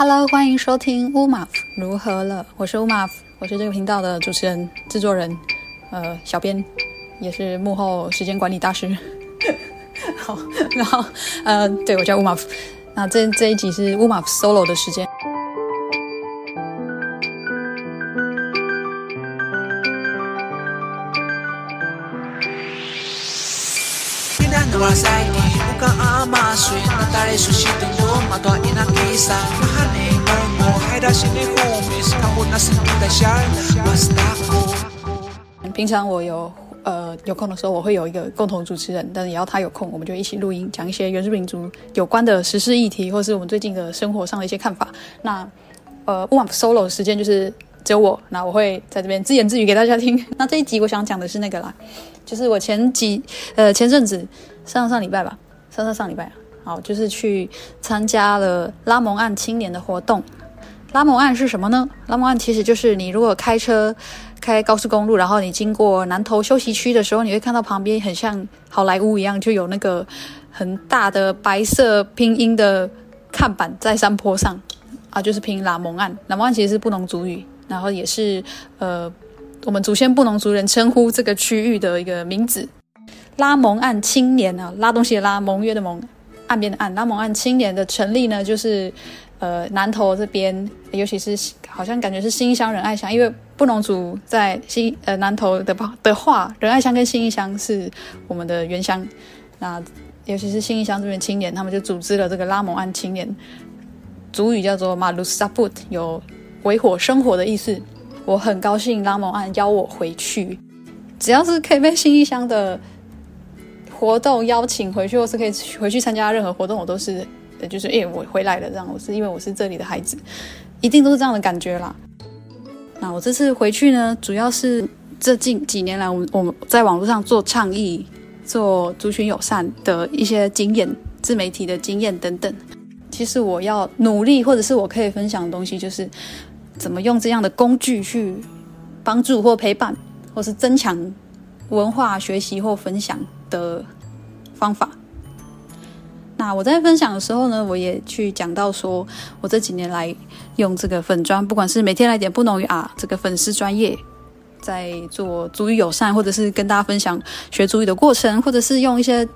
Hello，欢迎收听乌马夫如何了？我是乌马夫，我是这个频道的主持人、制作人，呃，小编，也是幕后时间管理大师。好，然后呃，对，我叫乌马夫。那这这一集是乌马夫 solo 的时间。平常我有呃有空的时候，我会有一个共同主持人，但是也要他有空，我们就一起录音，讲一些原住民族有关的时事议题，或是我们最近的生活上的一些看法。那呃，乌马夫 solo 的时间就是只有我，那我会在这边自言自语给大家听。那这一集我想讲的是那个啦，就是我前几呃前阵子上上礼拜吧，上上上礼拜。好，就是去参加了拉蒙案青年的活动。拉蒙案是什么呢？拉蒙案其实就是你如果开车开高速公路，然后你经过南头休息区的时候，你会看到旁边很像好莱坞一样，就有那个很大的白色拼音的看板在山坡上啊，就是拼拉蒙案。拉蒙案其实是布农族语，然后也是呃我们祖先布农族人称呼这个区域的一个名字。拉蒙案青年啊，拉东西的拉，盟约的盟。岸边的岸，拉蒙案青年的成立呢，就是呃南投这边，尤其是好像感觉是新义乡仁爱乡，因为布农族在新呃南投的的话，仁爱乡跟新义乡是我们的原乡。那尤其是新义乡这边青年，他们就组织了这个拉蒙案青年，族语叫做马鲁萨布特，有维火生活的意思。我很高兴拉蒙案邀我回去，只要是可以被新义乡的。活动邀请回去，或是可以回去参加任何活动，我都是，就是，哎，我回来了，这样，我是因为我是这里的孩子，一定都是这样的感觉啦。那我这次回去呢，主要是这近几年来，我我们在网络上做倡议、做族群友善的一些经验、自媒体的经验等等。其实我要努力，或者是我可以分享的东西，就是怎么用这样的工具去帮助或陪伴，或是增强文化学习或分享的方法。那我在分享的时候呢，我也去讲到说，我这几年来用这个粉砖，不管是每天来点布农语啊，这个粉丝专业，在做足语友善，或者是跟大家分享学足语的过程，或者是用一些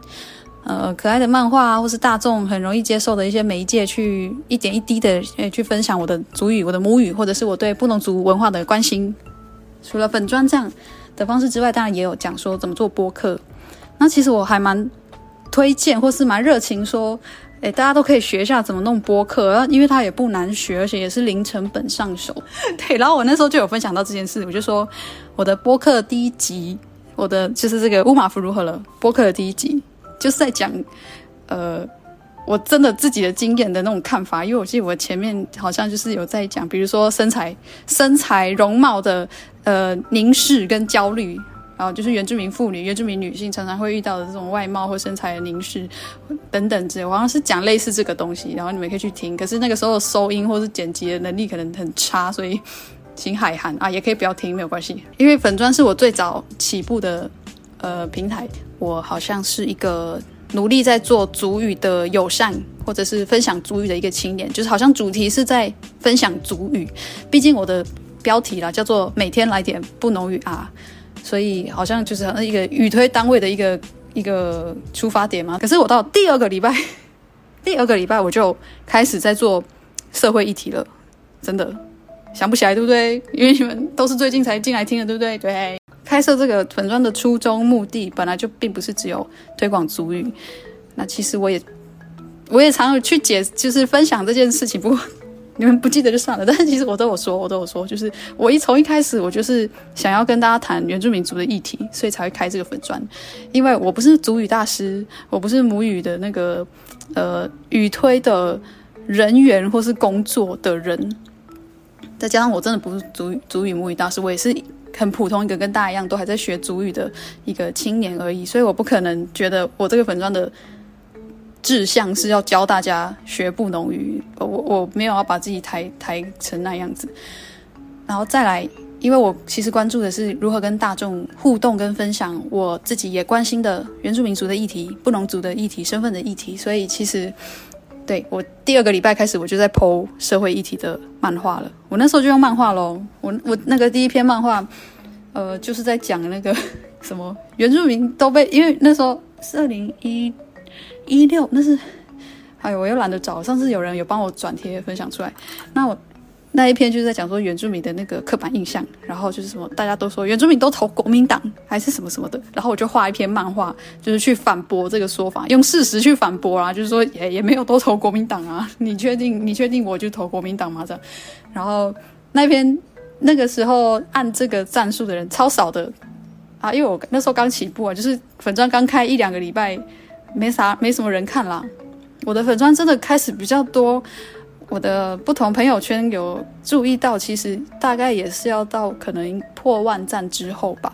呃可爱的漫画，或是大众很容易接受的一些媒介，去一点一滴的去分享我的足语、我的母语，或者是我对布农族文化的关心。除了粉砖这样的方式之外，当然也有讲说怎么做播客。那其实我还蛮推荐，或是蛮热情说，诶，大家都可以学一下怎么弄播客，因为它也不难学，而且也是零成本上手。对，然后我那时候就有分享到这件事，我就说我的播客第一集，我的就是这个乌马夫如何了播客的第一集，就是在讲，呃，我真的自己的经验的那种看法，因为我记得我前面好像就是有在讲，比如说身材、身材容貌的呃凝视跟焦虑。然后就是原住民妇女、原住民女性常常会遇到的这种外貌或身材的凝视等等之类，我好像是讲类似这个东西，然后你们可以去听。可是那个时候收音或是剪辑的能力可能很差，所以请海涵啊，也可以不要听，没有关系。因为粉砖是我最早起步的呃平台，我好像是一个努力在做主语的友善或者是分享主语的一个青年，就是好像主题是在分享主语，毕竟我的标题啦叫做每天来点不浓语啊。所以好像就是一个语推单位的一个一个出发点嘛。可是我到第二个礼拜，第二个礼拜我就开始在做社会议题了，真的想不起来，对不对？因为你们都是最近才进来听的，对不对？对。开设这个粉砖的初衷目的本来就并不是只有推广族语，那其实我也我也常有去解，就是分享这件事情，不过。你们不记得就算了，但是其实我都有说，我都有说，就是我一从一开始，我就是想要跟大家谈原住民族的议题，所以才会开这个粉专。因为我不是族语大师，我不是母语的那个呃语推的人员或是工作的人，再加上我真的不是族语族语母语大师，我也是很普通一个跟大家一样都还在学族语的一个青年而已，所以我不可能觉得我这个粉专的。志向是要教大家学布农语，我我没有要把自己抬抬成那样子，然后再来，因为我其实关注的是如何跟大众互动跟分享我自己也关心的原住民族的议题、布农族的议题、身份的议题，所以其实对，我第二个礼拜开始，我就在 po 社会议题的漫画了。我那时候就用漫画喽。我我那个第一篇漫画，呃，就是在讲那个什么原住民都被，因为那时候是二零一一六，那是，哎呦，我又懒得找。上次有人有帮我转贴分享出来，那我。那一篇就是在讲说原住民的那个刻板印象，然后就是什么大家都说原住民都投国民党还是什么什么的，然后我就画一篇漫画，就是去反驳这个说法，用事实去反驳啊，就是说也也没有都投国民党啊，你确定你确定我就投国民党吗？这样，然后那篇那个时候按这个战术的人超少的啊，因为我那时候刚起步啊，就是粉专刚开一两个礼拜，没啥没什么人看啦，我的粉专真的开始比较多。我的不同朋友圈有注意到，其实大概也是要到可能破万赞之后吧。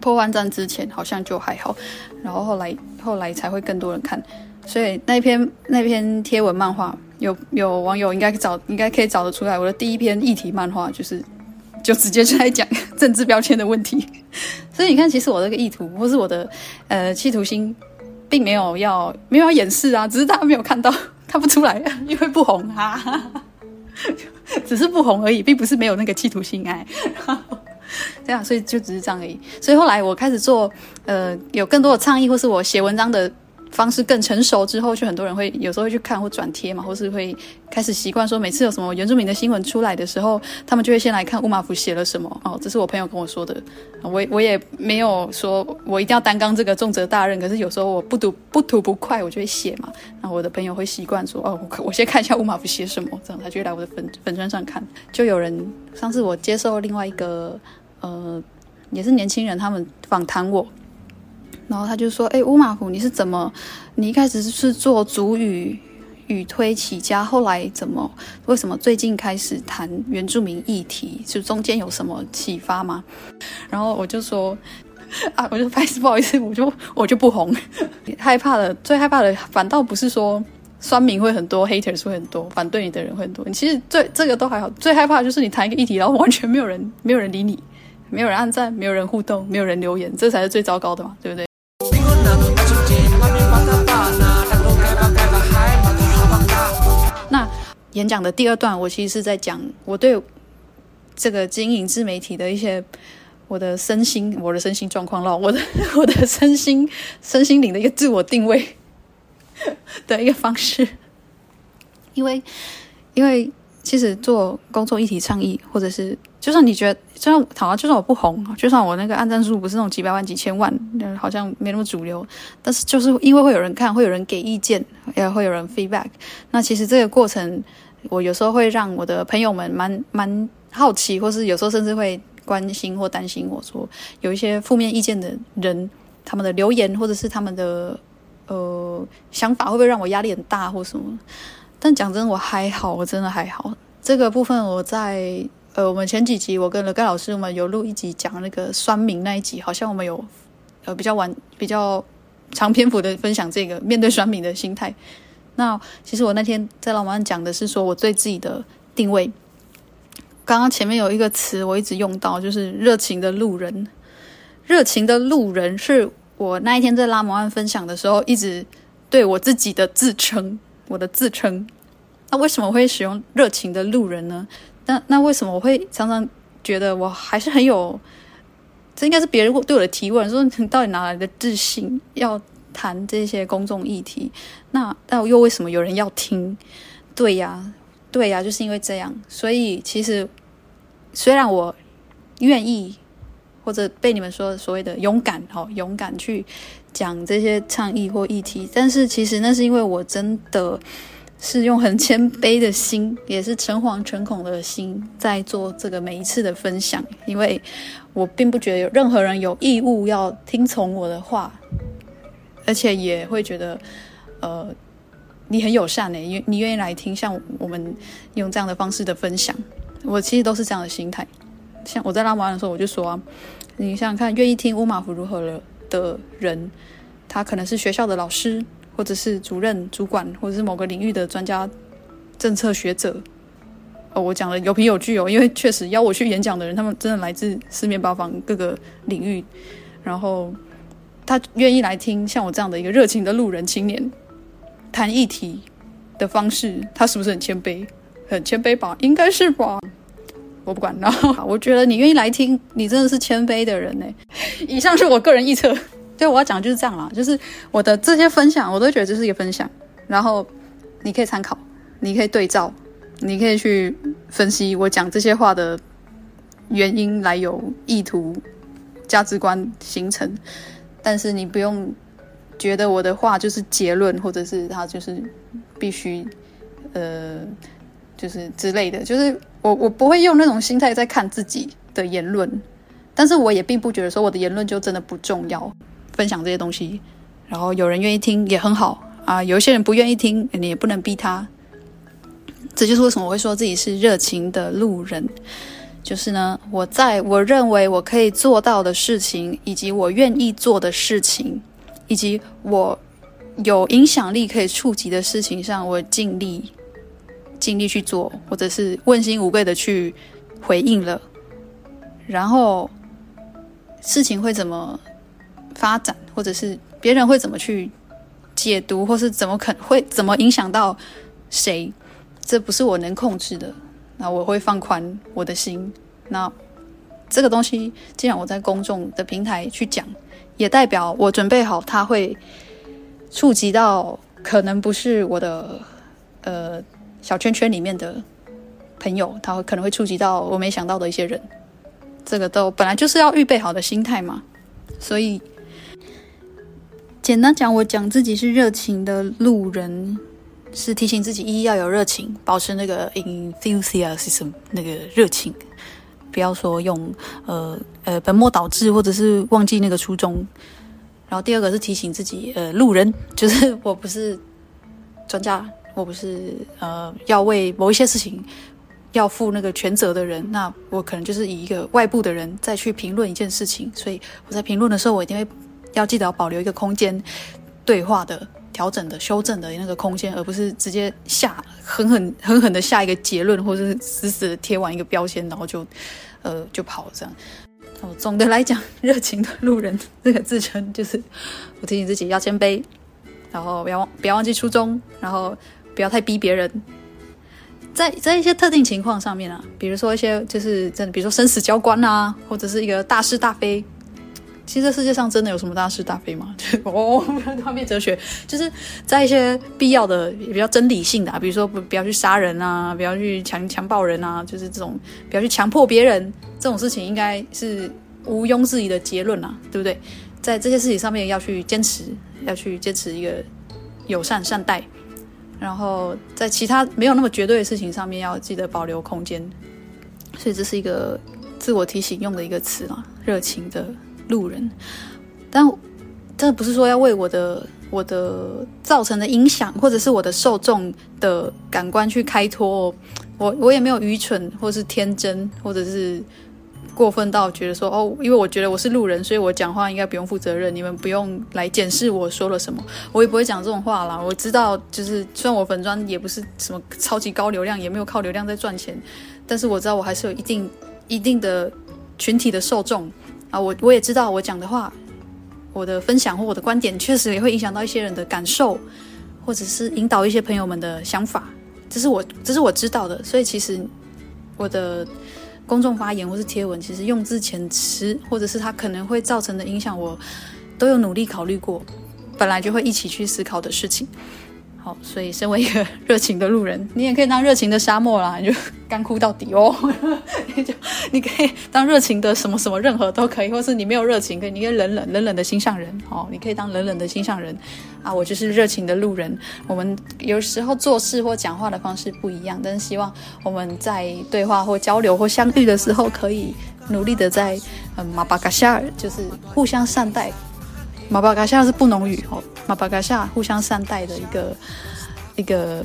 破万赞之前好像就还好，然后后来后来才会更多人看。所以那篇那篇贴文漫画，有有网友应该找应该可以找得出来。我的第一篇议题漫画就是就直接就在讲政治标签的问题。所以你看，其实我这个意图或是我的呃企图心，并没有要没有要掩饰啊，只是大家没有看到。看不出来，因为不红哈、啊，只是不红而已，并不是没有那个企图心哎，这样，所以就只是这样而已。所以后来我开始做，呃，有更多的倡议，或是我写文章的。方式更成熟之后，就很多人会有时候会去看或转贴嘛，或是会开始习惯说，每次有什么原住民的新闻出来的时候，他们就会先来看乌马福写了什么。哦，这是我朋友跟我说的，我我也没有说我一定要担纲这个重责大任，可是有时候我不读不吐不快，我就会写嘛。那我的朋友会习惯说，哦，我我先看一下乌马福写什么，这样他就会来我的粉粉专上看。就有人上次我接受另外一个呃，也是年轻人，他们访谈我。然后他就说：“哎，乌马虎，你是怎么？你一开始是做主语语推起家，后来怎么？为什么最近开始谈原住民议题？就中间有什么启发吗？”然后我就说：“啊，我就不好意思，不好意思，我就我就不红，害怕的，最害怕的反倒不是说酸民会很多，haters 会很多，反对你的人会很多。你其实最这个都还好，最害怕的就是你谈一个议题，然后完全没有人，没有人理你，没有人按赞，没有人互动，没有人留言，这才是最糟糕的嘛，对不对？”演讲的第二段，我其实是在讲我对这个经营自媒体的一些我的身心、我的身心状况了，我的 我的身心身心灵的一个自我定位的一个方式。因为，因为其实做公众议题倡议，或者是就算你觉得，就算好啊，就算我不红，就算我那个按赞数不是那种几百万、几千万，好像没那么主流，但是就是因为会有人看，会有人给意见，也会有人 feedback。那其实这个过程。我有时候会让我的朋友们蛮蛮好奇，或是有时候甚至会关心或担心我说有一些负面意见的人，他们的留言或者是他们的呃想法会不会让我压力很大或什么？但讲真，我还好，我真的还好。这个部分我在呃我们前几集我跟了盖老师我们有录一集讲那个酸敏那一集，好像我们有呃比较晚比较长篇幅的分享这个面对酸敏的心态。那其实我那天在老马讲的是说我对自己的定位。刚刚前面有一个词我一直用到，就是热情的路人。热情的路人是我那一天在拉摩案分享的时候，一直对我自己的自称，我的自称。那为什么会使用热情的路人呢？那那为什么我会常常觉得我还是很有？这应该是别人对我的提问，说你到底哪来的自信？要。谈这些公众议题，那那又为什么有人要听？对呀，对呀，就是因为这样。所以其实虽然我愿意，或者被你们说所谓的勇敢，哦，勇敢去讲这些倡议或议题，但是其实那是因为我真的是用很谦卑的心，也是诚惶诚恐的心在做这个每一次的分享，因为我并不觉得有任何人有义务要听从我的话。而且也会觉得，呃，你很友善诶，你愿意来听，像我们用这样的方式的分享，我其实都是这样的心态。像我在拉摩案的时候，我就说啊，你想想看，愿意听乌马福如何了的人，他可能是学校的老师，或者是主任、主管，或者是某个领域的专家、政策学者。哦，我讲的有凭有据哦，因为确实邀我去演讲的人，他们真的来自四面八方各个领域，然后。他愿意来听像我这样的一个热情的路人青年谈议题，的方式，他是不是很谦卑？很谦卑吧？应该是吧？我不管。然后 我觉得你愿意来听，你真的是谦卑的人呢。以上是我个人臆测，对，我要讲的就是这样啦，就是我的这些分享，我都觉得这是一个分享，然后你可以参考，你可以对照，你可以去分析我讲这些话的原因、来由、意图、价值观形成，但是你不用。觉得我的话就是结论，或者是他就是必须，呃，就是之类的，就是我我不会用那种心态在看自己的言论，但是我也并不觉得说我的言论就真的不重要，分享这些东西，然后有人愿意听也很好啊，有一些人不愿意听，你也不能逼他。这就是为什么我会说自己是热情的路人，就是呢，我在我认为我可以做到的事情，以及我愿意做的事情。以及我有影响力可以触及的事情上，我尽力尽力去做，或者是问心无愧的去回应了。然后事情会怎么发展，或者是别人会怎么去解读，或是怎么可会怎么影响到谁，这不是我能控制的。那我会放宽我的心。那这个东西，既然我在公众的平台去讲。也代表我准备好，它会触及到可能不是我的呃小圈圈里面的朋友，他会可能会触及到我没想到的一些人。这个都本来就是要预备好的心态嘛。所以简单讲，我讲自己是热情的路人，是提醒自己一要有热情，保持那个 enthusiasm 那个热情。不要说用呃呃本末倒置，或者是忘记那个初衷。然后第二个是提醒自己，呃，路人就是我不是专家，我不是呃要为某一些事情要负那个全责的人。那我可能就是以一个外部的人再去评论一件事情。所以我在评论的时候，我一定会要记得要保留一个空间，对话的、调整的、修正的那个空间，而不是直接下狠狠狠狠的下一个结论，或者是死死的贴完一个标签，然后就。呃，就跑这样。哦，总的来讲，热情的路人这个自称，就是我提醒自己要谦卑，然后不要忘不要忘记初衷，然后不要太逼别人。在在一些特定情况上面啊，比如说一些就是真的，比如说生死交关啊，或者是一个大是大非。其实这世界上真的有什么大是大非吗？哦，画面哲学，就是在一些必要的、比较真理性的、啊，比如说不不要去杀人啊，不要去强强暴人啊，就是这种不要去强迫别人这种事情，应该是毋庸置疑的结论啊，对不对？在这些事情上面要去坚持，要去坚持一个友善善待，然后在其他没有那么绝对的事情上面要记得保留空间。所以这是一个自我提醒用的一个词啊，热情的。路人，但真的不是说要为我的我的造成的影响，或者是我的受众的感官去开脱。我我也没有愚蠢，或是天真，或者是过分到觉得说哦，因为我觉得我是路人，所以我讲话应该不用负责任，你们不用来检视我说了什么。我也不会讲这种话啦。我知道，就是虽然我粉专也不是什么超级高流量，也没有靠流量在赚钱，但是我知道我还是有一定一定的群体的受众。啊，我我也知道，我讲的话，我的分享或我的观点，确实也会影响到一些人的感受，或者是引导一些朋友们的想法，这是我这是我知道的。所以其实我的公众发言或是贴文，其实用字遣词，或者是它可能会造成的影响，我都有努力考虑过，本来就会一起去思考的事情。好，所以身为一个 热情的路人，你也可以当热情的沙漠啦，你就干枯到底哦。你就你可以当热情的什么什么，任何都可以，或是你没有热情，可以你可以冷冷冷冷的心上人哦，你可以当冷冷的心上人啊。我就是热情的路人。我们有时候做事或讲话的方式不一样，但是希望我们在对话或交流或相遇的时候，可以努力的在嗯马巴嘎夏尔，就是互相善待。马巴嘎夏是布农语哦，马巴嘎夏互相善待的一个一个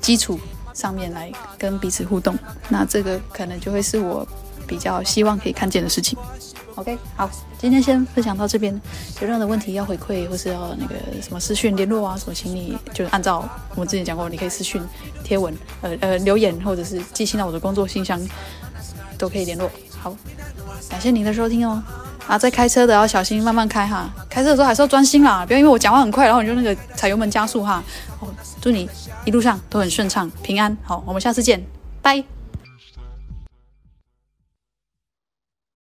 基础上面来跟彼此互动，那这个可能就会是我比较希望可以看见的事情。OK，好，今天先分享到这边，有任何的问题要回馈或是要那个什么私讯联络啊什么，请你就按照我们之前讲过，你可以私讯贴文，呃呃留言或者是寄信到我的工作信箱都可以联络。好，感谢您的收听哦。啊，在开车的要小心，慢慢开哈。开车的时候还是要专心啦，不要因为我讲话很快，然后你就那个踩油门加速哈。祝你一路上都很顺畅、平安。好，我们下次见，拜。